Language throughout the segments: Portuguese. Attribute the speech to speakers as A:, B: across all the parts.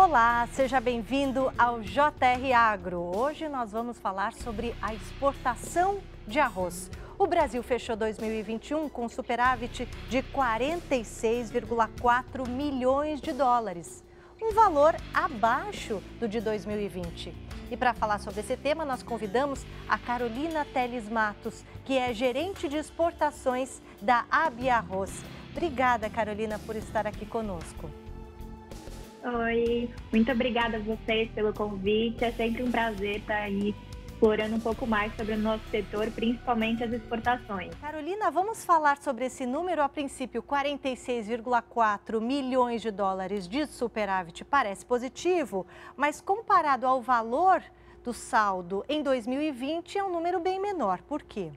A: Olá, seja bem-vindo ao JR Agro. Hoje nós vamos falar sobre a exportação de arroz. O Brasil fechou 2021 com superávit de 46,4 milhões de dólares, um valor abaixo do de 2020. E para falar sobre esse tema, nós convidamos a Carolina Teles Matos, que é gerente de exportações da Abia Arroz. Obrigada, Carolina, por estar aqui conosco.
B: Oi, muito obrigada a vocês pelo convite. É sempre um prazer estar aí explorando um pouco mais sobre o nosso setor, principalmente as exportações.
A: Carolina, vamos falar sobre esse número. A princípio, 46,4 milhões de dólares de superávit parece positivo, mas comparado ao valor do saldo em 2020 é um número bem menor. Por quê?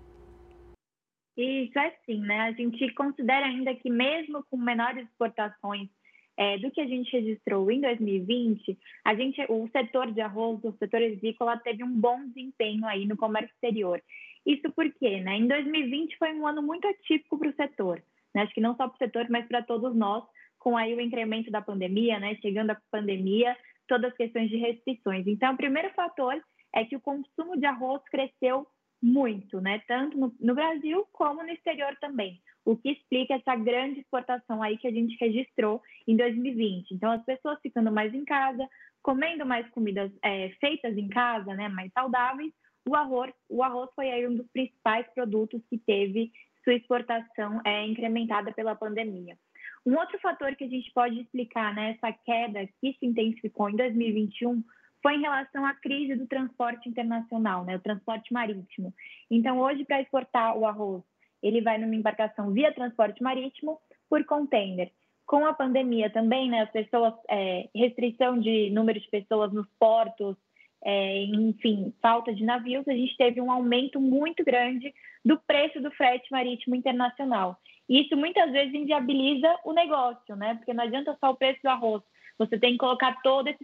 B: Isso é sim, né? A gente considera ainda que mesmo com menores exportações é, do que a gente registrou em 2020, a gente, o setor de arroz, o setor agrícola, teve um bom desempenho aí no comércio exterior. Isso porque, né, em 2020 foi um ano muito atípico para o setor, né, acho que não só para o setor, mas para todos nós, com aí o incremento da pandemia, né, chegando a pandemia, todas as questões de restrições. Então, o primeiro fator é que o consumo de arroz cresceu muito, né, tanto no, no Brasil como no exterior também o que explica essa grande exportação aí que a gente registrou em 2020. Então, as pessoas ficando mais em casa, comendo mais comidas é, feitas em casa, né, mais saudáveis, o arroz, o arroz foi aí um dos principais produtos que teve sua exportação é, incrementada pela pandemia. Um outro fator que a gente pode explicar né, queda que se intensificou em 2021 foi em relação à crise do transporte internacional, né, o transporte marítimo. Então, hoje, para exportar o arroz ele vai numa embarcação via transporte marítimo por container. Com a pandemia também, né, as pessoas, é, restrição de número de pessoas nos portos, é, enfim, falta de navios, a gente teve um aumento muito grande do preço do frete marítimo internacional. E isso muitas vezes inviabiliza o negócio, né? Porque não adianta só o preço do arroz, você tem que colocar todas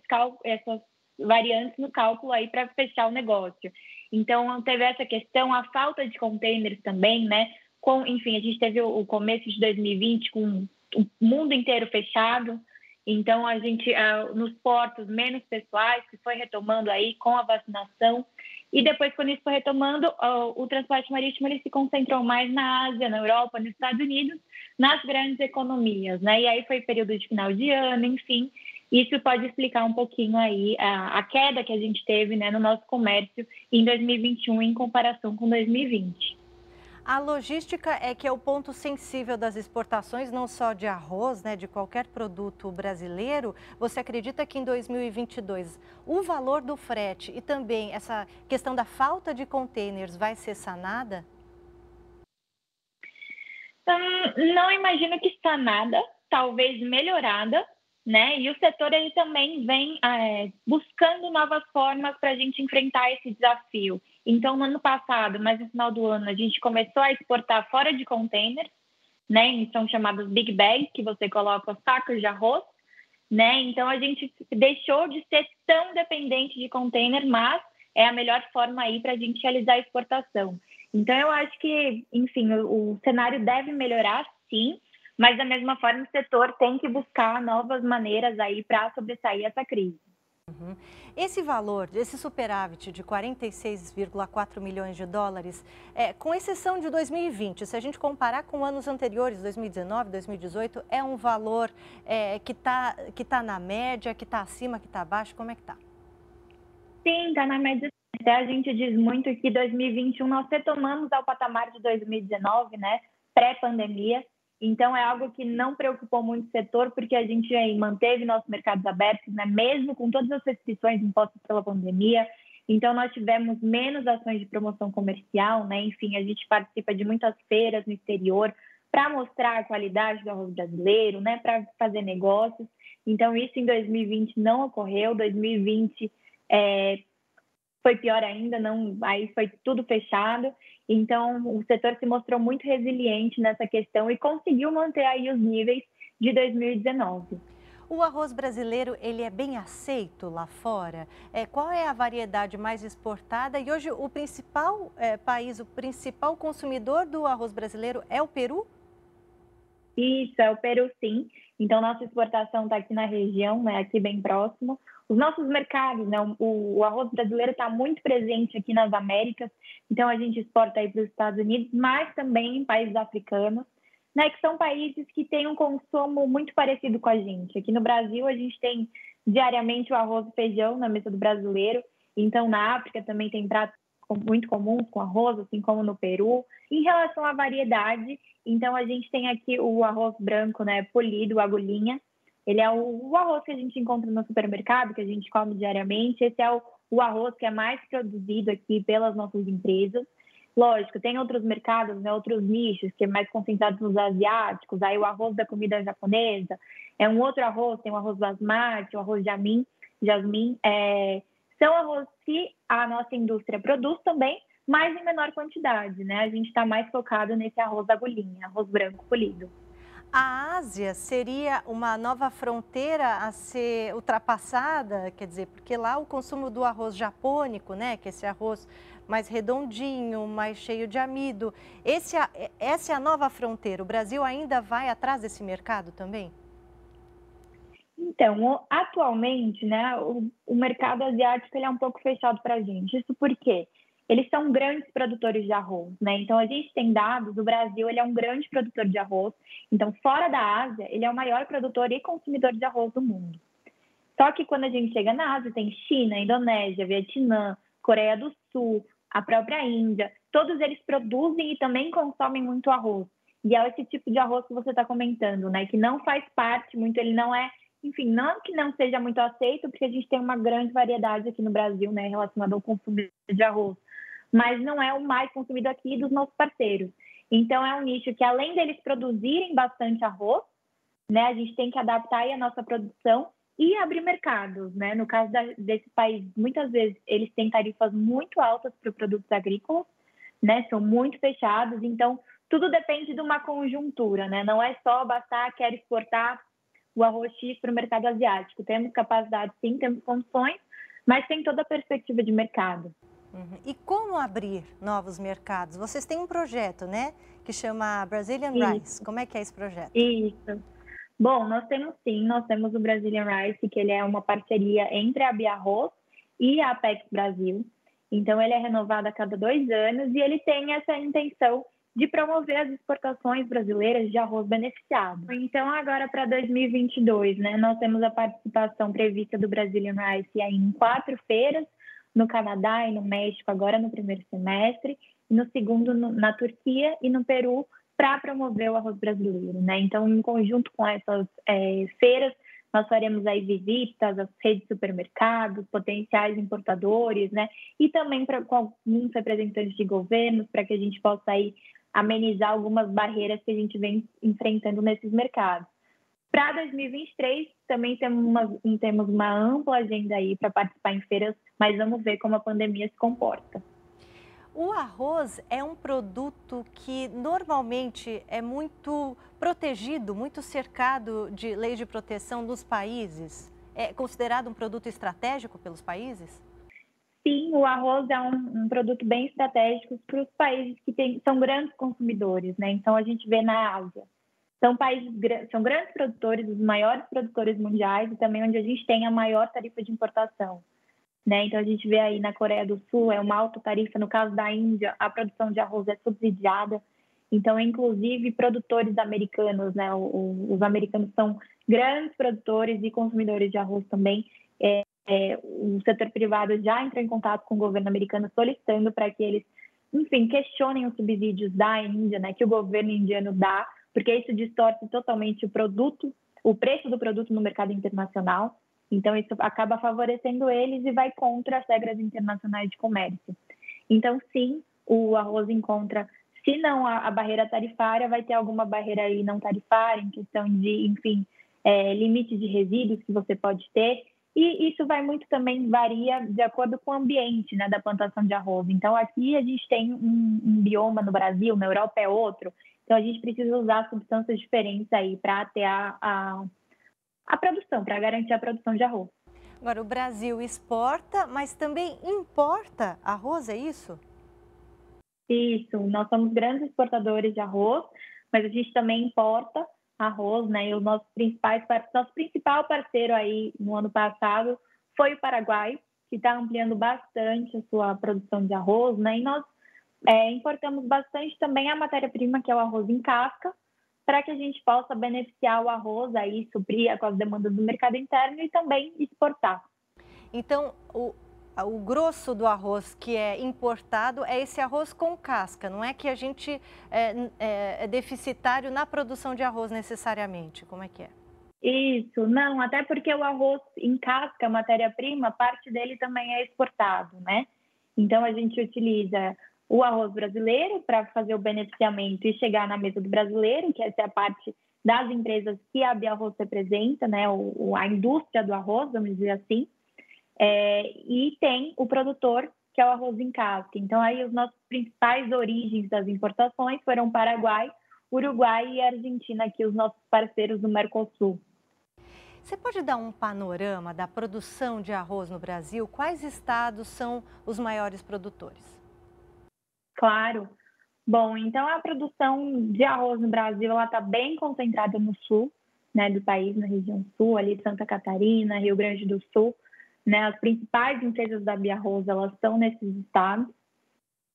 B: essas variantes no cálculo aí para fechar o negócio. Então, teve essa questão, a falta de containers também, né? com, enfim, a gente teve o começo de 2020 com o mundo inteiro fechado, então a gente uh, nos portos menos pessoais que foi retomando aí com a vacinação e depois quando isso foi retomando uh, o transporte marítimo ele se concentrou mais na Ásia, na Europa, nos Estados Unidos, nas grandes economias, né? E aí foi período de final de ano, enfim, isso pode explicar um pouquinho aí a, a queda que a gente teve né, no nosso comércio em 2021 em comparação com 2020.
A: A logística é que é o ponto sensível das exportações, não só de arroz, né, de qualquer produto brasileiro. Você acredita que em 2022 o valor do frete e também essa questão da falta de containers vai ser sanada?
B: Hum, não imagino que sanada, talvez melhorada, né? E o setor ele também vem é, buscando novas formas para a gente enfrentar esse desafio. Então, no ano passado, mas no final do ano, a gente começou a exportar fora de containers, né? São chamados big bags, que você coloca os sacos de arroz, né? Então, a gente deixou de ser tão dependente de container, mas é a melhor forma aí para a gente realizar a exportação. Então, eu acho que, enfim, o, o cenário deve melhorar, sim, mas da mesma forma o setor tem que buscar novas maneiras aí para sobressair essa crise.
A: Uhum. Esse valor, esse superávit de 46,4 milhões de dólares, é, com exceção de 2020, se a gente comparar com anos anteriores, 2019, 2018, é um valor é, que está que tá na média, que está acima, que está abaixo, como é que está?
B: Sim, está na média. Até a gente diz muito que 2021 nós retomamos ao patamar de 2019, né, pré-pandemia, então, é algo que não preocupou muito o setor, porque a gente manteve nossos mercados abertos, né? mesmo com todas as restrições impostas pela pandemia. Então, nós tivemos menos ações de promoção comercial, né? enfim, a gente participa de muitas feiras no exterior para mostrar a qualidade do arroz brasileiro, né? para fazer negócios. Então, isso em 2020 não ocorreu. 2020 é, foi pior ainda, não, aí foi tudo fechado. Então, o setor se mostrou muito resiliente nessa questão e conseguiu manter aí os níveis de 2019.
A: O arroz brasileiro, ele é bem aceito lá fora? É, qual é a variedade mais exportada? E hoje o principal é, país, o principal consumidor do arroz brasileiro é o Peru?
B: Isso, é o Peru sim. Então, nossa exportação está aqui na região, né, aqui bem próximo. Os nossos mercados, né, o, o arroz brasileiro está muito presente aqui nas Américas, então a gente exporta aí para os Estados Unidos, mas também em países africanos, né, que são países que têm um consumo muito parecido com a gente. Aqui no Brasil, a gente tem diariamente o arroz e feijão na mesa do brasileiro, então na África também tem pratos muito comuns com arroz, assim como no Peru. Em relação à variedade, então a gente tem aqui o arroz branco, né, polido, agulhinha. Ele é o, o arroz que a gente encontra no supermercado, que a gente come diariamente. Esse é o, o arroz que é mais produzido aqui pelas nossas empresas. Lógico, tem outros mercados, né, outros nichos, que é mais concentrado nos asiáticos, aí o arroz da comida japonesa, é um outro arroz, tem o arroz basmati, o arroz jasmim, jasmim é, são arroz que a nossa indústria produz também, mas em menor quantidade, né? A gente está mais focado nesse arroz agulhinha, arroz branco polido.
A: A Ásia seria uma nova fronteira a ser ultrapassada, quer dizer, porque lá o consumo do arroz japônico, né, que é esse arroz mais redondinho, mais cheio de amido, esse, essa é a nova fronteira. O Brasil ainda vai atrás desse mercado também?
B: Então, atualmente, né, o, o mercado asiático ele é um pouco fechado para a gente. Isso porque eles são grandes produtores de arroz, né? Então, a gente tem dados, o Brasil ele é um grande produtor de arroz. Então, fora da Ásia, ele é o maior produtor e consumidor de arroz do mundo. Só que quando a gente chega na Ásia, tem China, Indonésia, Vietnã, Coreia do Sul, a própria Índia, todos eles produzem e também consomem muito arroz. E é esse tipo de arroz que você está comentando, né? Que não faz parte muito, ele não é enfim, não que não seja muito aceito, porque a gente tem uma grande variedade aqui no Brasil, né, relacionada ao consumo de arroz, mas não é o mais consumido aqui dos nossos parceiros. Então, é um nicho que, além deles produzirem bastante arroz, né, a gente tem que adaptar a nossa produção e abrir mercados, né? No caso da, desse país, muitas vezes eles têm tarifas muito altas para produtos agrícolas, né? São muito fechados, então tudo depende de uma conjuntura, né? Não é só bastar quer exportar o arroz X para o mercado asiático. Temos capacidade, sim, temos condições, mas tem toda a perspectiva de mercado.
A: Uhum. E como abrir novos mercados? Vocês têm um projeto, né, que chama Brazilian Isso. Rice. Como é que é esse projeto?
B: Isso. Bom, nós temos sim, nós temos o Brazilian Rice, que ele é uma parceria entre a Biarroz e a Apex Brasil. Então, ele é renovado a cada dois anos e ele tem essa intenção de promover as exportações brasileiras de arroz beneficiado. Então, agora para 2022, né, nós temos a participação prevista do Brazilian Rice em quatro feiras, no Canadá e no México, agora no primeiro semestre, e no segundo no, na Turquia e no Peru, para promover o arroz brasileiro. Né? Então, em conjunto com essas é, feiras, nós faremos aí visitas às redes de supermercados, potenciais importadores, né? E também pra, com alguns representantes de governos, para que a gente possa aí amenizar algumas barreiras que a gente vem enfrentando nesses mercados. Para 2023, também temos uma, temos uma ampla agenda aí para participar em feiras, mas vamos ver como a pandemia se comporta.
A: O arroz é um produto que normalmente é muito protegido, muito cercado de leis de proteção nos países. É considerado um produto estratégico pelos países?
B: sim, o arroz é um, um produto bem estratégico para os países que tem, são grandes consumidores, né? Então a gente vê na Ásia. São países são grandes produtores, os maiores produtores mundiais e também onde a gente tem a maior tarifa de importação. Né? Então a gente vê aí na Coreia do Sul é uma alta tarifa, no caso da Índia, a produção de arroz é subsidiada. Então, inclusive, produtores americanos, né? Os americanos são grandes produtores e consumidores de arroz também. É, é, o setor privado já entrou em contato com o governo americano solicitando para que eles, enfim, questionem os subsídios da Índia, né, que o governo indiano dá, porque isso distorce totalmente o produto, o preço do produto no mercado internacional. Então, isso acaba favorecendo eles e vai contra as regras internacionais de comércio. Então, sim, o arroz encontra, se não a, a barreira tarifária, vai ter alguma barreira aí não tarifária, em questão de, enfim, é, de resíduos que você pode ter. E isso vai muito também, varia de acordo com o ambiente né, da plantação de arroz. Então, aqui a gente tem um, um bioma no Brasil, na Europa é outro. Então, a gente precisa usar substâncias diferentes aí para ter a, a, a produção, para garantir a produção de arroz.
A: Agora, o Brasil exporta, mas também importa arroz, é isso?
B: Isso, nós somos grandes exportadores de arroz, mas a gente também importa arroz, né? E o nosso principal, nosso principal parceiro aí no ano passado foi o Paraguai, que está ampliando bastante a sua produção de arroz, né? E nós é, importamos bastante também a matéria-prima, que é o arroz em casca, para que a gente possa beneficiar o arroz aí, suprir com as demandas do mercado interno e também exportar.
A: Então, o, o grosso do arroz que é importado é esse arroz com casca, não é que a gente é, é, é deficitário na produção de arroz necessariamente, como é que é?
B: Isso, não, até porque o arroz em casca, matéria-prima, parte dele também é exportado, né? Então a gente utiliza o arroz brasileiro para fazer o beneficiamento e chegar na mesa do brasileiro, que essa é a parte das empresas que a Biarroz representa, né, o, a indústria do arroz, vamos dizer assim, é, e tem o produtor, que é o arroz em casca. Então, aí os nossos principais origens das importações foram Paraguai, Uruguai e Argentina, aqui os nossos parceiros do Mercosul.
A: Você pode dar um panorama da produção de arroz no Brasil? Quais estados são os maiores produtores?
B: Claro. Bom, então a produção de arroz no Brasil ela está bem concentrada no sul, né, do país, na região sul, ali Santa Catarina, Rio Grande do Sul, né, as principais empresas da Biarroz elas estão nesses estados.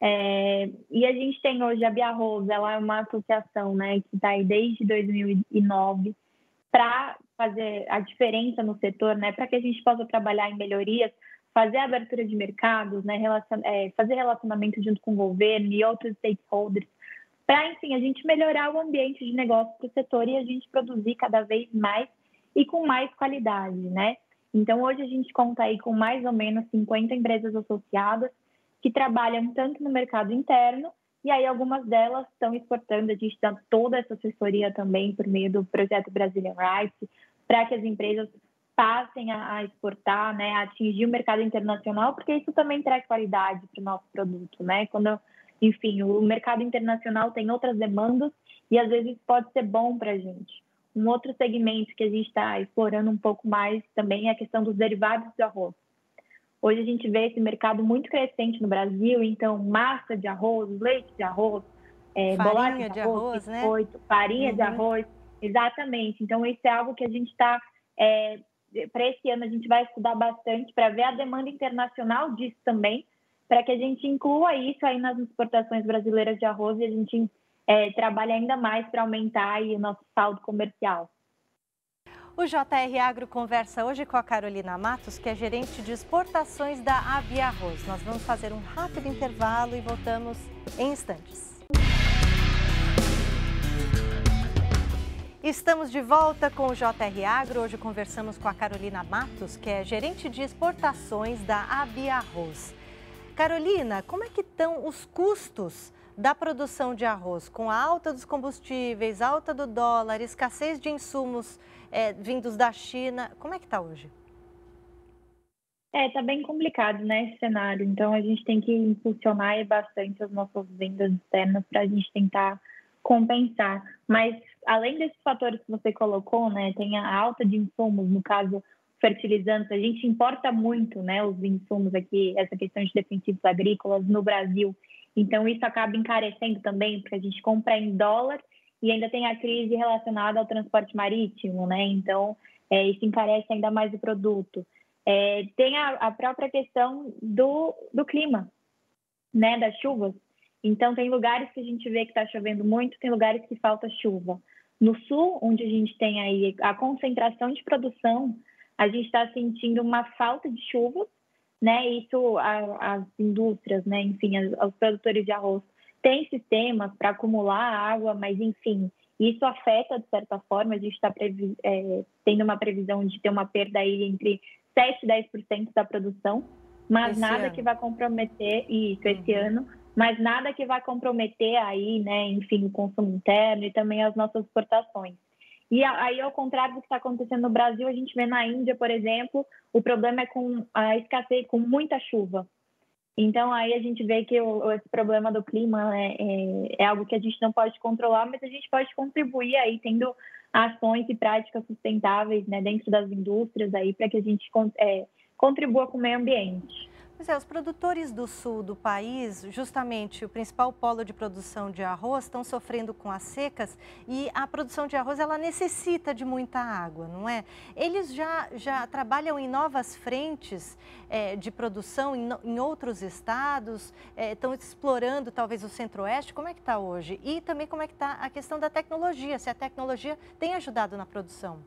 B: É, e a gente tem hoje a Biarroz, ela é uma associação, né, que está aí desde 2009 para fazer a diferença no setor, né, para que a gente possa trabalhar em melhorias fazer a abertura de mercados, né, relacion, é, fazer relacionamento junto com o governo e outros stakeholders, para, enfim, a gente melhorar o ambiente de negócio para o setor e a gente produzir cada vez mais e com mais qualidade, né? Então, hoje a gente conta aí com mais ou menos 50 empresas associadas que trabalham tanto no mercado interno e aí algumas delas estão exportando, a gente dá toda essa assessoria também por meio do projeto Brazilian Rights, para que as empresas passem a, a, exportar, né, a atingir o mercado internacional, porque isso também traz qualidade para o nosso produto, né? Quando, enfim, o mercado internacional tem outras demandas e às vezes pode ser bom para a gente. Um outro segmento que a gente está explorando um pouco mais também é a questão dos derivados do arroz. Hoje a gente vê esse mercado muito crescente no Brasil, então massa de arroz, leite de arroz,
A: é, farinha de, arroz né?
B: farinha uhum. de arroz, exatamente. Então isso é algo que a gente está é, para esse ano a gente vai estudar bastante para ver a demanda internacional disso também, para que a gente inclua isso aí nas exportações brasileiras de arroz e a gente é, trabalhe ainda mais para aumentar aí o nosso saldo comercial.
A: O JR Agro conversa hoje com a Carolina Matos, que é gerente de exportações da Avia Arroz. Nós vamos fazer um rápido intervalo e voltamos em instantes. Estamos de volta com o JR Agro. Hoje conversamos com a Carolina Matos, que é gerente de exportações da Abia Arroz. Carolina, como é que estão os custos da produção de arroz com a alta dos combustíveis, alta do dólar, escassez de insumos é, vindos da China? Como é que está hoje?
B: É, tá bem complicado, né, esse cenário. Então, a gente tem que impulsionar bastante as nossas vendas externas para a gente tentar compensar. Mas além desses fatores que você colocou, né, tem a alta de insumos, no caso fertilizantes, a gente importa muito, né, os insumos aqui, essa questão de defensivos agrícolas no Brasil. Então isso acaba encarecendo também, porque a gente compra em dólar e ainda tem a crise relacionada ao transporte marítimo, né? Então é, isso encarece ainda mais o produto. É, tem a, a própria questão do, do clima, né, das chuvas. Então, tem lugares que a gente vê que está chovendo muito, tem lugares que falta chuva. No sul, onde a gente tem aí a concentração de produção, a gente está sentindo uma falta de chuva, né? Isso, a, as indústrias, né? Enfim, as, os produtores de arroz têm sistemas para acumular água, mas enfim, isso afeta de certa forma. A gente está é, tendo uma previsão de ter uma perda aí entre 7 e 10% da produção, mas esse nada ano. que vai comprometer isso esse uhum. ano mas nada que vai comprometer aí, né, enfim, o consumo interno e também as nossas exportações. E aí, ao contrário do que está acontecendo no Brasil, a gente vê na Índia, por exemplo, o problema é com a escassez, com muita chuva. Então, aí a gente vê que o, esse problema do clima é, é, é, algo que a gente não pode controlar, mas a gente pode contribuir aí, tendo ações e práticas sustentáveis né, dentro das indústrias aí, para que a gente é, contribua com o meio ambiente.
A: Pois é, os produtores do sul do país, justamente o principal polo de produção de arroz, estão sofrendo com as secas e a produção de arroz ela necessita de muita água, não é? Eles já, já trabalham em novas frentes é, de produção em, em outros estados, é, estão explorando talvez o centro-oeste. Como é que está hoje? E também como é que está a questão da tecnologia, se a tecnologia tem ajudado na produção?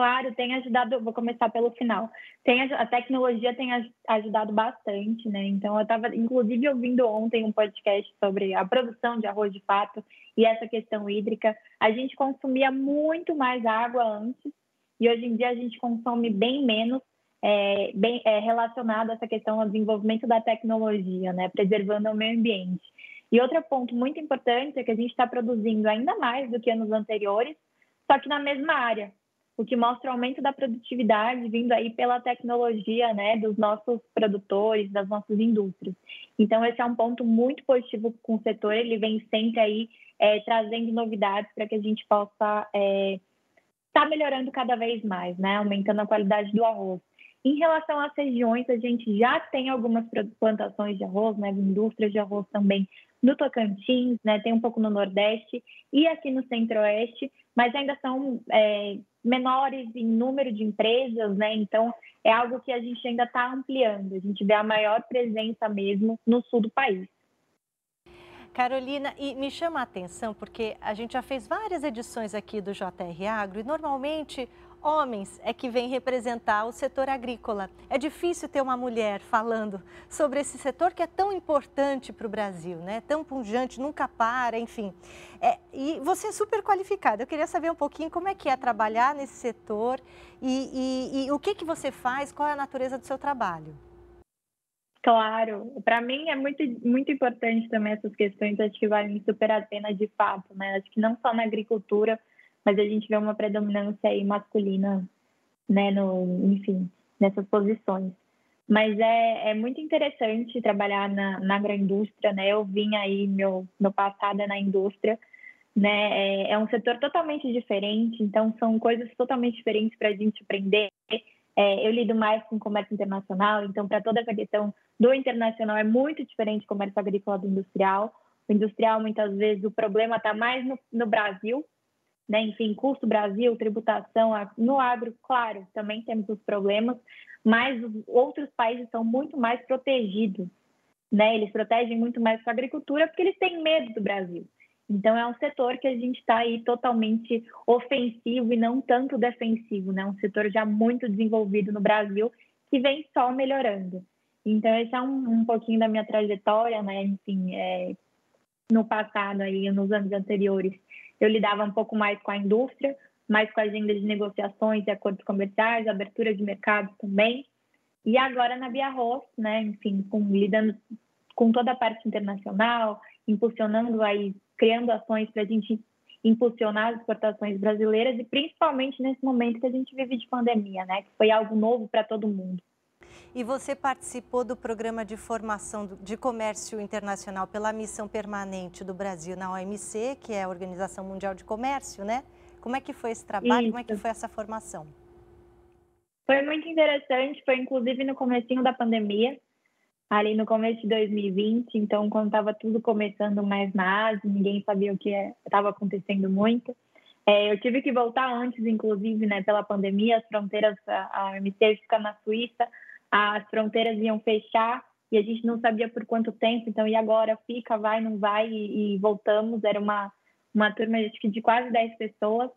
B: Claro, tem ajudado, vou começar pelo final. Tem, a tecnologia tem ajudado bastante, né? Então, eu estava, inclusive, ouvindo ontem um podcast sobre a produção de arroz de fato e essa questão hídrica. A gente consumia muito mais água antes e hoje em dia a gente consome bem menos, é, bem é, relacionado a essa questão do desenvolvimento da tecnologia, né? Preservando o meio ambiente. E outro ponto muito importante é que a gente está produzindo ainda mais do que anos anteriores, só que na mesma área o que mostra o aumento da produtividade vindo aí pela tecnologia, né, dos nossos produtores, das nossas indústrias. Então, esse é um ponto muito positivo com o setor, ele vem sempre aí é, trazendo novidades para que a gente possa estar é, tá melhorando cada vez mais, né, aumentando a qualidade do arroz. Em relação às regiões, a gente já tem algumas plantações de arroz, né, indústrias de arroz também no Tocantins, né, tem um pouco no Nordeste e aqui no Centro-Oeste, mas ainda são é, menores em número de empresas, né? Então é algo que a gente ainda está ampliando. A gente vê a maior presença mesmo no sul do país.
A: Carolina, e me chama a atenção porque a gente já fez várias edições aqui do JR Agro e normalmente homens é que vêm representar o setor agrícola. É difícil ter uma mulher falando sobre esse setor que é tão importante para o Brasil, né? Tão punjante, nunca para, enfim. É, e você é super qualificada. Eu queria saber um pouquinho como é que é trabalhar nesse setor e, e, e o que, que você faz, qual é a natureza do seu trabalho.
B: Claro, para mim é muito, muito importante também essas questões, acho que valem super a pena de fato, né? Acho que não só na agricultura, mas a gente vê uma predominância aí masculina, né, no, enfim, nessas posições. Mas é, é muito interessante trabalhar na, na agroindústria, né? Eu vim aí, meu, meu passado é na indústria, né? É, é um setor totalmente diferente, então são coisas totalmente diferentes para a gente aprender. É, eu lido mais com comércio internacional, então para toda essa questão do internacional é muito diferente do comércio agrícola do industrial. O industrial, muitas vezes, o problema está mais no, no Brasil, né? enfim, custo Brasil, tributação, no agro, claro, também temos os problemas, mas os outros países são muito mais protegidos, né? Eles protegem muito mais a agricultura porque eles têm medo do Brasil. Então é um setor que a gente está aí totalmente ofensivo e não tanto defensivo, né? Um setor já muito desenvolvido no Brasil que vem só melhorando. Então esse é um, um pouquinho da minha trajetória, né? Enfim, é, no passado aí, nos anos anteriores, eu lidava um pouco mais com a indústria, mais com a agenda de negociações e acordos comerciais, abertura de mercado também. E agora na Via Arroz, né, enfim, com, lidando com toda a parte internacional, impulsionando aí, criando ações para a gente impulsionar as exportações brasileiras e principalmente nesse momento que a gente vive de pandemia, né, que foi algo novo para todo mundo.
A: E você participou do programa de formação de comércio internacional pela missão permanente do Brasil na OMC, que é a Organização Mundial de Comércio, né? Como é que foi esse trabalho? Isso. Como é que foi essa formação?
B: Foi muito interessante, foi inclusive no comecinho da pandemia, ali no começo de 2020, então quando estava tudo começando mais na Ásia, ninguém sabia o que estava acontecendo muito. É, eu tive que voltar antes, inclusive, né, pela pandemia, as fronteiras, a, a OMC fica na Suíça, as fronteiras iam fechar e a gente não sabia por quanto tempo, então e agora fica, vai, não vai e, e voltamos. Era uma, uma turma acho que de quase 10 pessoas.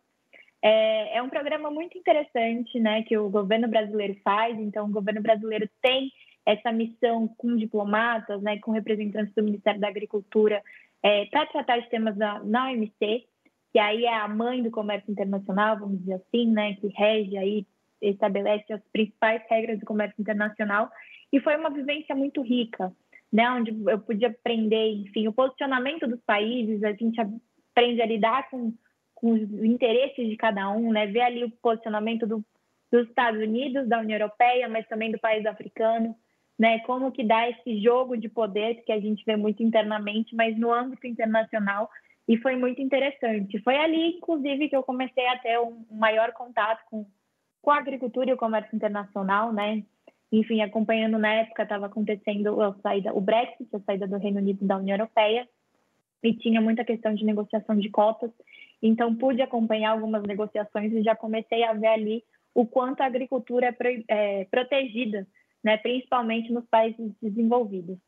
B: É, é um programa muito interessante né, que o governo brasileiro faz, então o governo brasileiro tem essa missão com diplomatas, né, com representantes do Ministério da Agricultura, é, para tratar de temas na, na OMC, que aí é a mãe do comércio internacional, vamos dizer assim, né, que rege aí estabelece as principais regras do comércio internacional e foi uma vivência muito rica, né, onde eu podia aprender, enfim, o posicionamento dos países, a gente aprende a lidar com, com os interesses de cada um, né, ver ali o posicionamento do, dos Estados Unidos, da União Europeia, mas também do país africano, né, como que dá esse jogo de poder que a gente vê muito internamente, mas no âmbito internacional e foi muito interessante. Foi ali, inclusive, que eu comecei a ter um maior contato com com a agricultura e o comércio internacional, né? enfim, acompanhando na época estava acontecendo a saída, o Brexit, a saída do Reino Unido da União Europeia, e tinha muita questão de negociação de cotas. Então, pude acompanhar algumas negociações e já comecei a ver ali o quanto a agricultura é, é protegida, né, principalmente nos países desenvolvidos.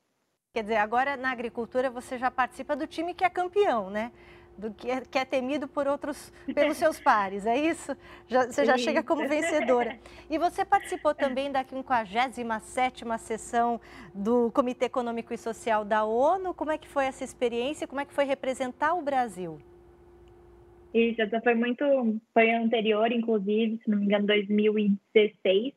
A: Quer dizer, agora na agricultura você já participa do time que é campeão, né? Do que é, que é temido por outros, pelos seus pares, é isso? Já, você já chega como vencedora. E você participou também da 57ª sessão do Comitê Econômico e Social da ONU. Como é que foi essa experiência? Como é que foi representar o Brasil?
B: Isso, essa foi muito, foi anterior, inclusive, se não me engano, 2016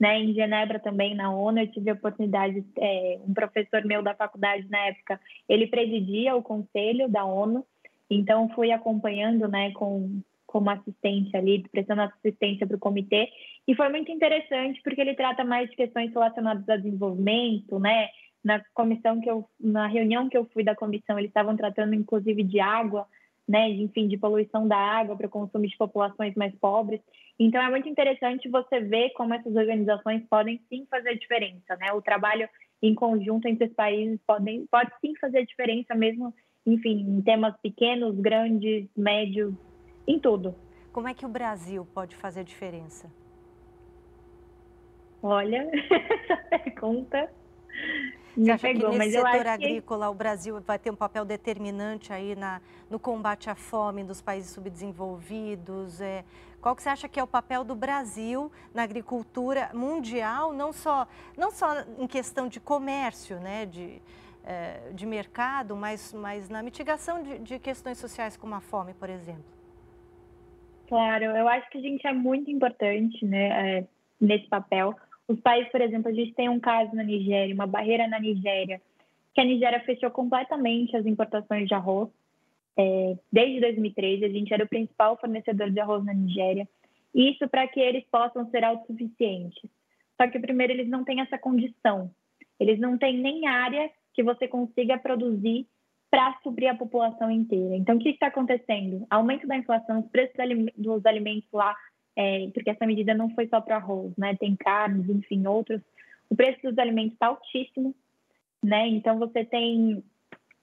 B: né, em Genebra também, na ONU, eu tive a oportunidade, é, um professor meu da faculdade na época, ele presidia o conselho da ONU, então fui acompanhando, né, com como assistente ali, prestando assistência para o comitê, e foi muito interessante porque ele trata mais de questões relacionadas ao desenvolvimento, né, na comissão que eu, na reunião que eu fui da comissão, eles estavam tratando inclusive de água, né, enfim, de poluição da água para o consumo de populações mais pobres. Então, é muito interessante você ver como essas organizações podem sim fazer diferença, né? O trabalho em conjunto entre os países podem, pode sim fazer diferença mesmo, enfim, em temas pequenos, grandes, médios, em tudo.
A: Como é que o Brasil pode fazer diferença?
B: Olha, essa pergunta
A: você acha pegou, que nesse setor agrícola que... o Brasil vai ter um papel determinante aí na, no combate à fome dos países subdesenvolvidos? É, qual que você acha que é o papel do Brasil na agricultura mundial, não só, não só em questão de comércio, né, de, é, de mercado, mas, mas na mitigação de, de questões sociais como a fome, por exemplo?
B: Claro, eu acho que a gente é muito importante né, é, nesse papel os países, por exemplo, a gente tem um caso na Nigéria, uma barreira na Nigéria, que a Nigéria fechou completamente as importações de arroz. É, desde 2013, a gente era o principal fornecedor de arroz na Nigéria. Isso para que eles possam ser autossuficientes. Só que, primeiro, eles não têm essa condição. Eles não têm nem área que você consiga produzir para suprir a população inteira. Então, o que está acontecendo? Aumento da inflação, os preços dos alimentos lá é, porque essa medida não foi só para arroz, né? Tem carnes, enfim, outros. O preço dos alimentos está altíssimo, né? Então você tem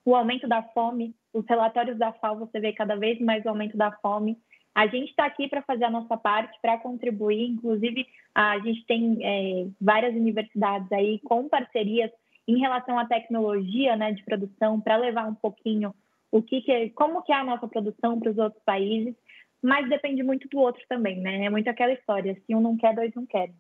B: o aumento da fome, os relatórios da FAO você vê cada vez mais o aumento da fome. A gente está aqui para fazer a nossa parte, para contribuir. Inclusive, a gente tem é, várias universidades aí com parcerias em relação à tecnologia, né, de produção, para levar um pouquinho o que, que como que é a nossa produção para os outros países mas depende muito do outro também, né? É muito aquela história, se um não quer, dois não querem.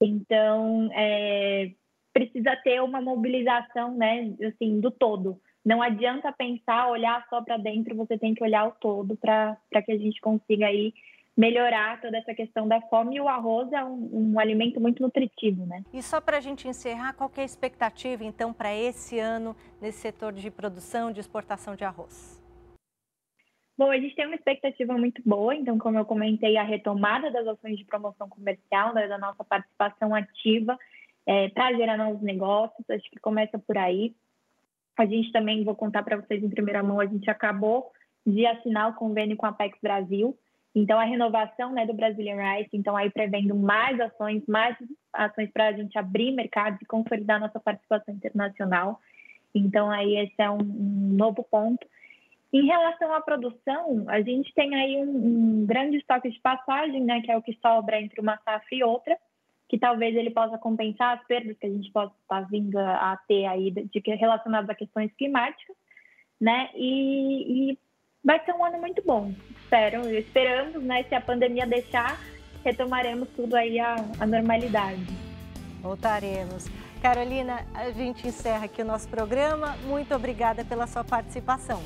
B: Então, é, precisa ter uma mobilização, né, assim, do todo. Não adianta pensar, olhar só para dentro, você tem que olhar o todo para que a gente consiga aí melhorar toda essa questão da fome. E o arroz é um, um alimento muito nutritivo, né?
A: E só para a gente encerrar, qual é a expectativa, então, para esse ano nesse setor de produção, de exportação de arroz?
B: Bom, a gente tem uma expectativa muito boa, então, como eu comentei, a retomada das ações de promoção comercial, né, da nossa participação ativa é, para gerar novos negócios, acho que começa por aí. A gente também, vou contar para vocês em primeira mão, a gente acabou de assinar o convênio com a Apex Brasil, então a renovação né, do Brazilian Rice, então aí prevendo mais ações, mais ações para a gente abrir mercados e consolidar nossa participação internacional. Então aí esse é um, novo ponto. Em relação à produção, a gente tem aí um, um, grande estoque de passagem, né, que é o que sobra entre uma safra e outra, que talvez ele possa compensar as perdas que a gente possa estar vindo a ter aí de, de relacionadas a questões climáticas, né? E, e, vai ser um ano muito bom. Espero, esperamos, né? Se a pandemia deixar, retomaremos tudo aí a, a normalidade.
A: Voltaremos. Carolina, a gente encerra aqui o nosso programa. Muito obrigada pela sua participação.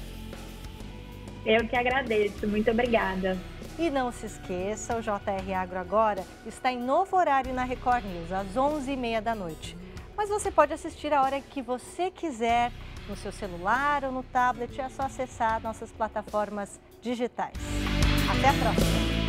B: Eu que agradeço, muito obrigada.
A: E não se esqueça, o JR Agro agora está em novo horário na Record News, às 11h30 da noite. Mas você pode assistir a hora que você quiser, no seu celular ou no tablet, é só acessar nossas plataformas digitais. Até a próxima!